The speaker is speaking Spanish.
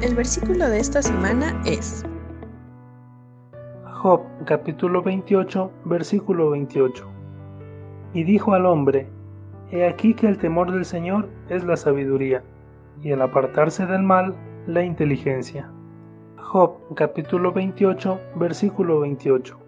El versículo de esta semana es Job capítulo 28 versículo 28. Y dijo al hombre, He aquí que el temor del Señor es la sabiduría, y el apartarse del mal la inteligencia. Job capítulo 28 versículo 28.